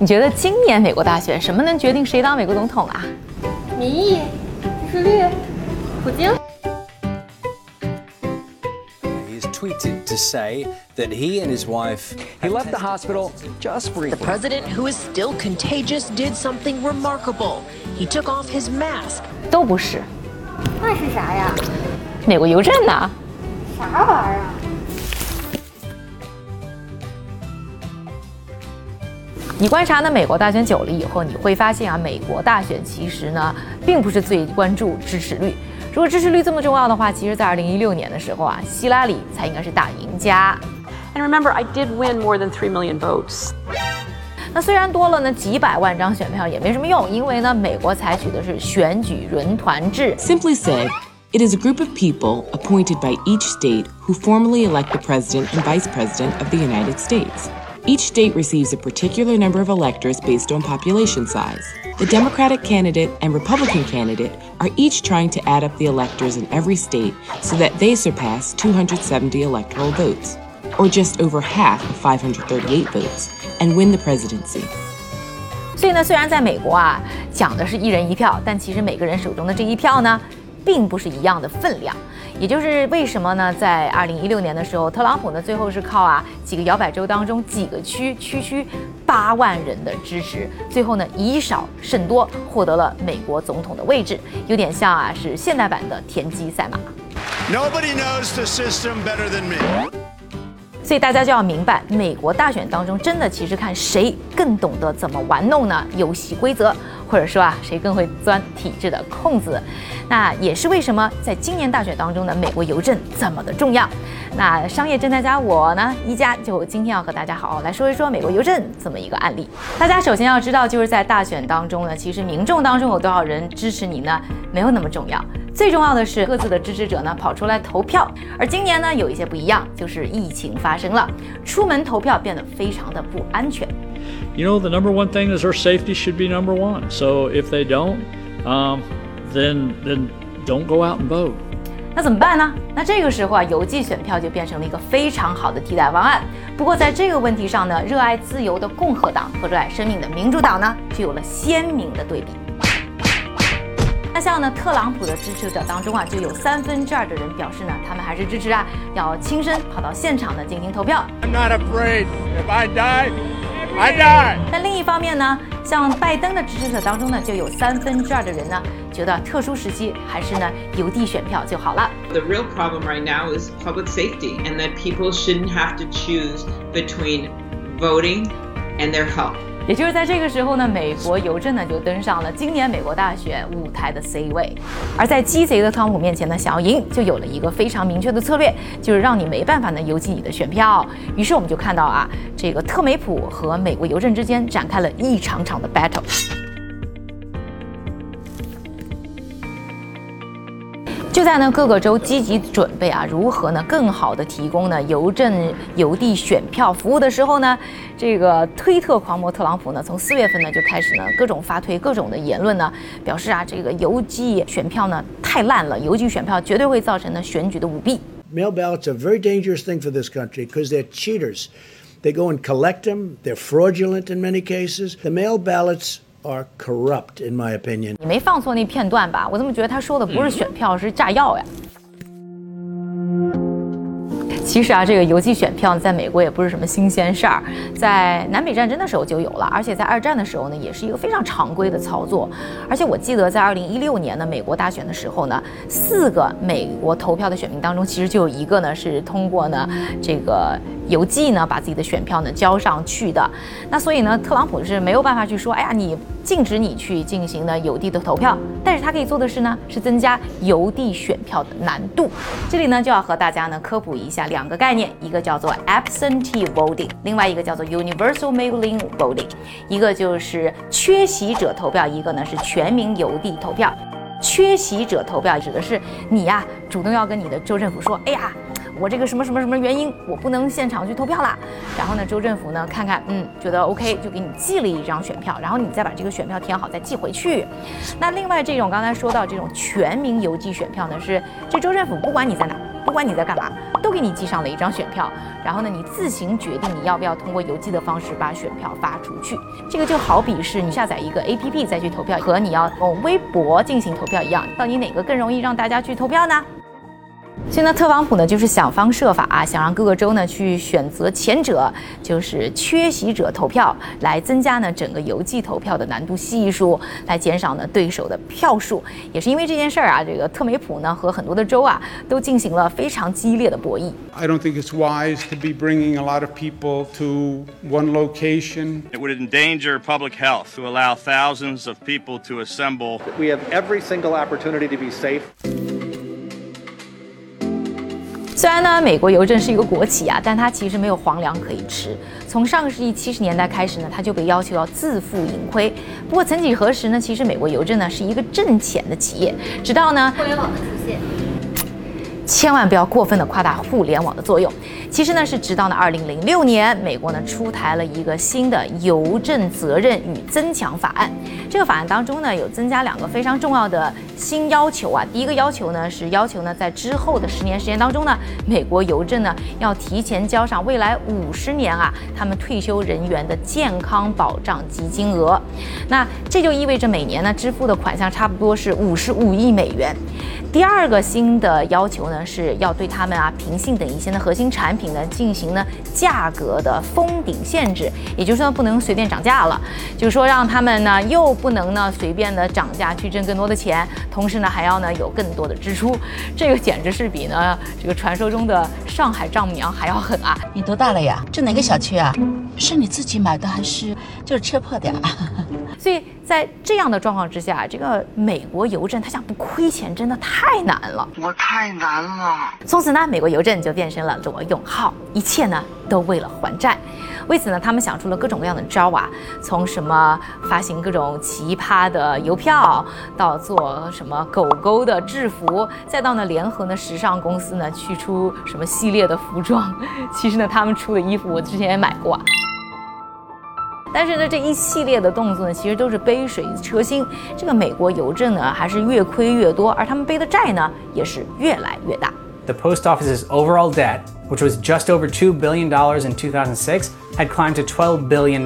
你觉得今年美国大选什么能决定谁当美国总统啊？民意、支持率、普京。He's tweeted to say that he and his wife. He left the hospital just The briefly. president, who is still contagious, did something remarkable. He took off his mask. 都不是，那是啥呀？美国邮政呢？啥玩意儿啊？你观察呢美国大选久了以后，你会发现啊，美国大选其实呢并不是最关注支持率。如果支持率这么重要的话，其实在二零一六年的时候啊，希拉里才应该是大赢家。And remember, I did win more than three million votes. 那虽然多了呢几百万张选票也没什么用，因为呢美国采取的是选举轮团制。Simply said, it is a group of people appointed by each state who formally elect the President and Vice President of the United States. Each state receives a particular number of electors based on population size. The Democratic candidate and Republican candidate are each trying to add up the electors in every state so that they surpass 270 electoral votes, or just over half of 538 votes, and win the presidency. 所以呢，虽然在美国啊讲的是一人一票，但其实每个人手中的这一票呢，并不是一样的分量。 也就是为什么呢，在二零一六年的时候，特朗普呢最后是靠啊几个摇摆州当中几个区区区八万人的支持，最后呢以少胜多获得了美国总统的位置，有点像啊是现代版的田忌赛马。Nobody knows the system better than me. 所以大家就要明白，美国大选当中真的其实看谁更懂得怎么玩弄呢游戏规则，或者说啊谁更会钻体制的空子。那也是为什么在今年大选当中呢，美国邮政这么的重要。那商业侦探家我呢一家就今天要和大家好好来说一说美国邮政这么一个案例。大家首先要知道，就是在大选当中呢，其实民众当中有多少人支持你呢，没有那么重要。最重要的是各自的支持者呢跑出来投票，而今年呢有一些不一样，就是疫情发生了，出门投票变得非常的不安全。you know, the number one thing is their safety should be number one. So if they don't, um, then then don't go out and vote. 那怎么办呢？那这个时候啊，邮寄选票就变成了一个非常好的替代方案。不过在这个问题上呢，热爱自由的共和党和热爱生命的民主党呢，就有了鲜明的对比。那像呢，特朗普的支持者当中啊，就有三分之二的人表示呢，他们还是支持啊，要亲身跑到现场呢进行投票。I'm not afraid. If I die, I die. 但另一方面呢，像拜登的支持者当中呢，就有三分之二的人呢，觉得特殊时期还是呢邮递选票就好了。The real problem right now is public safety, and that people shouldn't have to choose between voting and their health. 也就是在这个时候呢，美国邮政呢就登上了今年美国大选舞台的 C 位，而在鸡贼的特朗普面前呢，想要赢就有了一个非常明确的策略，就是让你没办法呢邮寄你的选票。于是我们就看到啊，这个特梅普和美国邮政之间展开了一场场的 battle。在呢各个州积极准备啊，如何呢更好的提供呢邮政邮递选票服务的时候呢，这个推特狂魔特朗普呢，从四月份呢就开始呢各种发推各种的言论呢，表示啊这个邮寄选票呢太烂了，邮寄选票绝对会造成呢选举的舞弊。Mail ballots are a very dangerous thing for this country because they're cheaters. They go and collect them. They're fraudulent in many cases. The mail ballots are corrupt, in my opinion. 你没放错那片段吧？我怎么觉得他说的不是选票，是炸药呀？其实啊，这个邮寄选票在美国也不是什么新鲜事儿，在南北战争的时候就有了，而且在二战的时候呢，也是一个非常常规的操作。而且我记得在二零一六年呢，美国大选的时候呢，四个美国投票的选民当中，其实就有一个呢是通过呢这个邮寄呢把自己的选票呢交上去的。那所以呢，特朗普是没有办法去说，哎呀，你禁止你去进行呢邮递的投票，但是他可以做的是呢，是增加邮递选票的难度。这里呢就要和大家呢科普一下两个概念，一个叫做 absentee voting，另外一个叫做 universal mail-in voting，一个就是缺席者投票，一个呢是全民邮递投票。缺席者投票指的是你呀、主动要跟你的州政府说，哎呀。我这个什么什么什么原因，我不能现场去投票啦。然后呢，州政府呢看看，嗯，觉得 OK，就给你寄了一张选票，然后你再把这个选票填好，再寄回去。那另外这种刚才说到这种全民邮寄选票呢，是这州政府不管你在哪，不管你在干嘛，都给你寄上了一张选票，然后呢，你自行决定你要不要通过邮寄的方式把选票发出去。这个就好比是你下载一个 APP 再去投票，和你要用微博进行投票一样，到底哪个更容易让大家去投票呢？所以呢，特朗普呢就是想方设法啊，想让各个州呢去选择前者，就是缺席者投票，来增加呢整个邮寄投票的难度系数，来减少呢对手的票数。也是因为这件事儿啊，这个特梅普呢和很多的州啊都进行了非常激烈的博弈。I don't think it's wise to be bringing a lot of people to one location. It would endanger public health to allow thousands of people to assemble. We have every single opportunity to be safe. 虽然呢，美国邮政是一个国企啊，但它其实没有皇粮可以吃。从上个世纪七十年代开始呢，它就被要求要自负盈亏。不过曾几何时呢，其实美国邮政呢是一个挣钱的企业，直到呢互联网的出现。千万不要过分的夸大互联网的作用。其实呢，是直到呢二零零六年，美国呢出台了一个新的邮政责任与增强法案。这个法案当中呢，有增加两个非常重要的新要求啊。第一个要求呢，是要求呢在之后的十年时间当中呢，美国邮政呢要提前交上未来五十年啊他们退休人员的健康保障基金额。那这就意味着每年呢支付的款项差不多是五十五亿美元。第二个新的要求呢，是要对他们啊平信等一些的核心产品呢进行呢价格的封顶限制，也就是说不能随便涨价了，就是说让他们呢又不能呢随便的涨价去挣更多的钱，同时呢还要呢有更多的支出，这个简直是比呢这个传说中的上海丈母娘还要狠啊！你多大了呀？住哪个小区啊？是你自己买的还是就是车破的？所以在这样的状况之下，这个美国邮政它想不亏钱真的太难了。我太难了。从此呢，美国邮政就变成了罗永浩，一切呢都为了还债。为此呢，他们想出了各种各样的招啊，从什么发行各种奇葩的邮票，到做什么狗狗的制服，再到呢联合呢时尚公司呢去出什么系列的服装。其实呢，他们出的衣服我之前也买过啊。但是呢，这一系列的动作呢，其实都是杯水车薪。这个美国邮政呢，还是越亏越多，而他们背的债呢，也是越来越大。 The post office's overall debt, which was just over $2 billion in 2006, had climbed to $12 billion.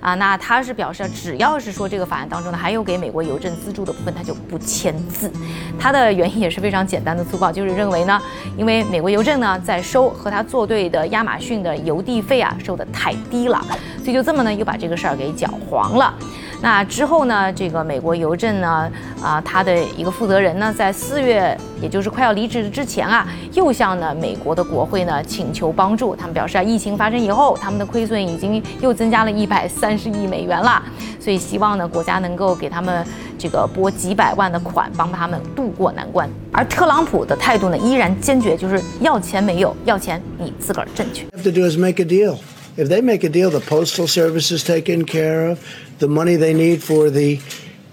啊，那他是表示，只要是说这个法案当中呢，还有给美国邮政资助的部分，他就不签字。他的原因也是非常简单的粗暴，就是认为呢，因为美国邮政呢在收和他作对的亚马逊的邮递费啊收的太低了，所以就这么呢又把这个事儿给搅黄了。那之后呢，这个美国邮政呢，啊，他的一个负责人呢，在四月，也就是快要离职之前啊，又向呢美国的国会呢请求帮助。他们表示啊，疫情发生以后，他们的亏损已经又增加了一百三十亿美元了，所以希望呢国家能够给他们这个拨几百万的款，帮他们渡过难关。而特朗普的态度呢，依然坚决，就是要钱没有，要钱你自个儿挣去。have to do is make a deal. If they make a deal, the postal service is taken care of. The money they need for the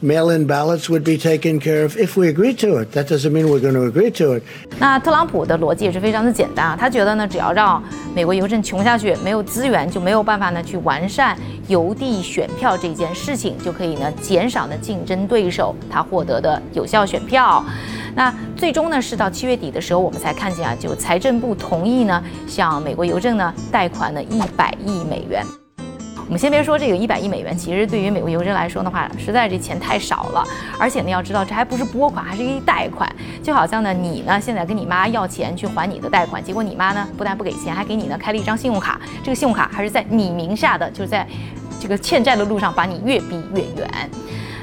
mail-in ballots would be taken care of. If we agree to it, that doesn't mean we're going to agree to it. 那特朗普的逻辑也是非常的简单啊，他觉得呢，只要让美国邮政穷下去，没有资源就没有办法呢去完善邮递选票这件事情，就可以呢减少呢竞争对手他获得的有效选票。那最终呢是到七月底的时候，我们才看见啊，就财政部同意呢向美国邮政呢贷款呢一百亿美元。我们先别说这个一百亿美元，其实对于美国邮政来说的话，实在这钱太少了。而且呢，要知道这还不是拨款，还是一贷款。就好像呢，你呢现在跟你妈要钱去还你的贷款，结果你妈呢不但不给钱，还给你呢开了一张信用卡。这个信用卡还是在你名下的，就是在这个欠债的路上把你越逼越远。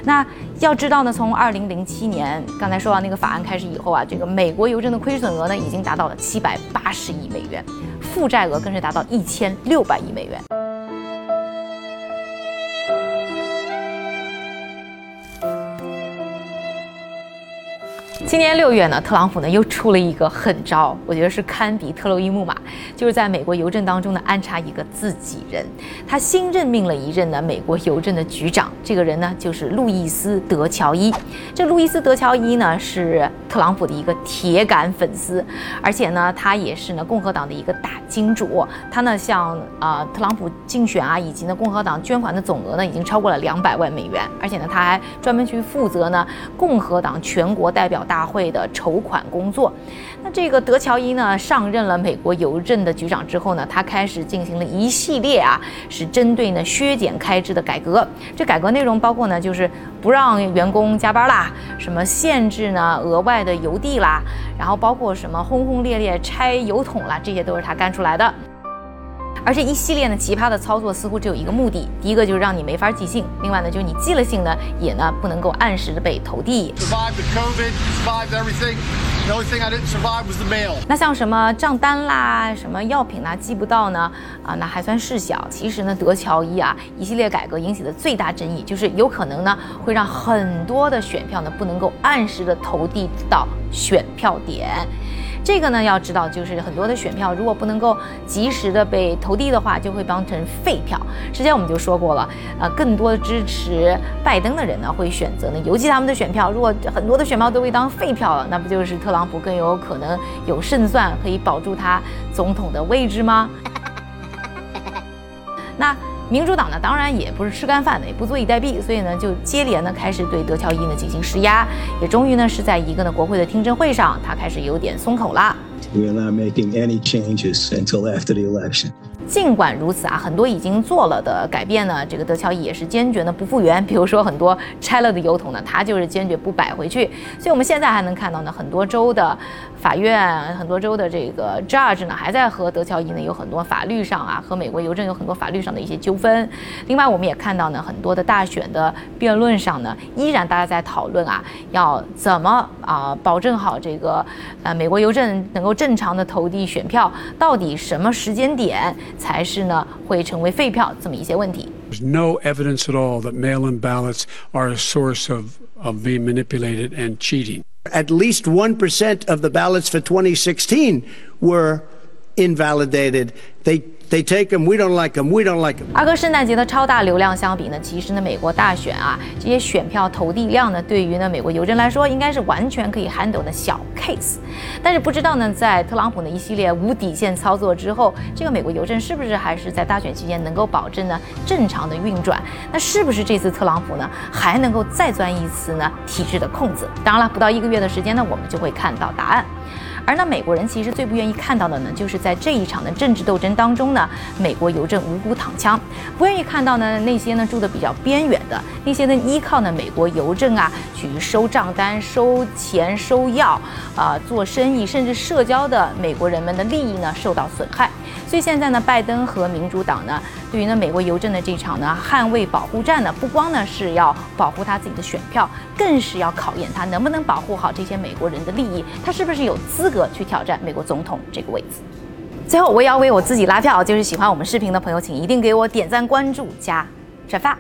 那要知道呢，从二零零七年刚才说到那个法案开始以后啊，这个美国邮政的亏损额呢已经达到了七百八十亿美元，负债额更是达到一千六百亿美元。今年六月呢，特朗普呢又出了一个狠招，我觉得是堪比特洛伊木马，就是在美国邮政当中呢安插一个自己人，他新任命了一任呢美国邮政的局长，这个人呢就是路易斯·德乔伊。这路易斯·德乔伊呢是特朗普的一个铁杆粉丝，而且呢他也是呢共和党的一个大金主，他呢向啊特朗普竞选啊以及呢共和党捐款的总额呢已经超过了两百万美元，而且呢他还专门去负责呢共和党全国代表大。会的筹款工作，那这个德乔伊呢上任了美国邮政的局长之后呢，他开始进行了一系列啊，是针对呢削减开支的改革。这改革内容包括呢，就是不让员工加班啦，什么限制呢额外的邮递啦，然后包括什么轰轰烈烈拆油桶啦，这些都是他干出来的。而这一系列呢奇葩的操作似乎只有一个目的，第一个就是让你没法寄信，另外呢就是你寄了信呢也呢不能够按时的被投递。那像什么账单啦、什么药品啦寄不到呢？啊，那还算事小。其实呢，德乔伊啊一系列改革引起的最大争议就是有可能呢会让很多的选票呢不能够按时的投递到选票点。这个呢，要知道，就是很多的选票如果不能够及时的被投递的话，就会当成废票。之前我们就说过了，呃，更多支持拜登的人呢，会选择呢邮寄他们的选票。如果很多的选票都被当废票了，那不就是特朗普更有可能有胜算，可以保住他总统的位置吗？那。民主党呢，当然也不是吃干饭的，也不坐以待毙，所以呢，就接连呢开始对德乔伊呢进行施压，也终于呢是在一个呢国会的听证会上，他开始有点松口了。We're not making any changes until after the election. 尽管如此啊，很多已经做了的改变呢，这个德乔伊也是坚决的不复原。比如说很多拆了的邮筒呢，他就是坚决不摆回去。所以我们现在还能看到呢，很多州的法院、很多州的这个 judge 呢，还在和德乔伊呢有很多法律上啊，和美国邮政有很多法律上的一些纠纷。另外，我们也看到呢，很多的大选的辩论上呢，依然大家在讨论啊，要怎么啊保证好这个呃美国邮政能够正常的投递选票，到底什么时间点？才是呢会成为废票这么一些问题。There's no evidence at all that mail-in ballots are a source of of being manipulated and cheating. At least one percent of the ballots for 2016 were invalidated. They They take them, we don't like them, we don't like them. 而和圣诞节的超大流量相比呢，其实呢，美国大选啊，这些选票投递量呢，对于呢美国邮政来说，应该是完全可以 handle 的小 case。但是不知道呢，在特朗普的一系列无底线操作之后，这个美国邮政是不是还是在大选期间能够保证呢正常的运转？那是不是这次特朗普呢还能够再钻一次呢体制的空子？当然了，不到一个月的时间呢，我们就会看到答案。而那，美国人其实最不愿意看到的呢，就是在这一场的政治斗争当中呢，美国邮政无辜躺枪，不愿意看到呢那些呢住的比较边远的，那些呢依靠呢美国邮政啊去收账单、收钱、收药啊做生意甚至社交的美国人们的利益呢受到损害。所以现在呢，拜登和民主党呢，对于呢美国邮政的这场呢捍卫保护战呢，不光呢是要保护他自己的选票，更是要考验他能不能保护好这些美国人的利益，他是不是有资格去挑战美国总统这个位置。最后，我也要为我自己拉票，就是喜欢我们视频的朋友，请一定给我点赞、关注、加转发。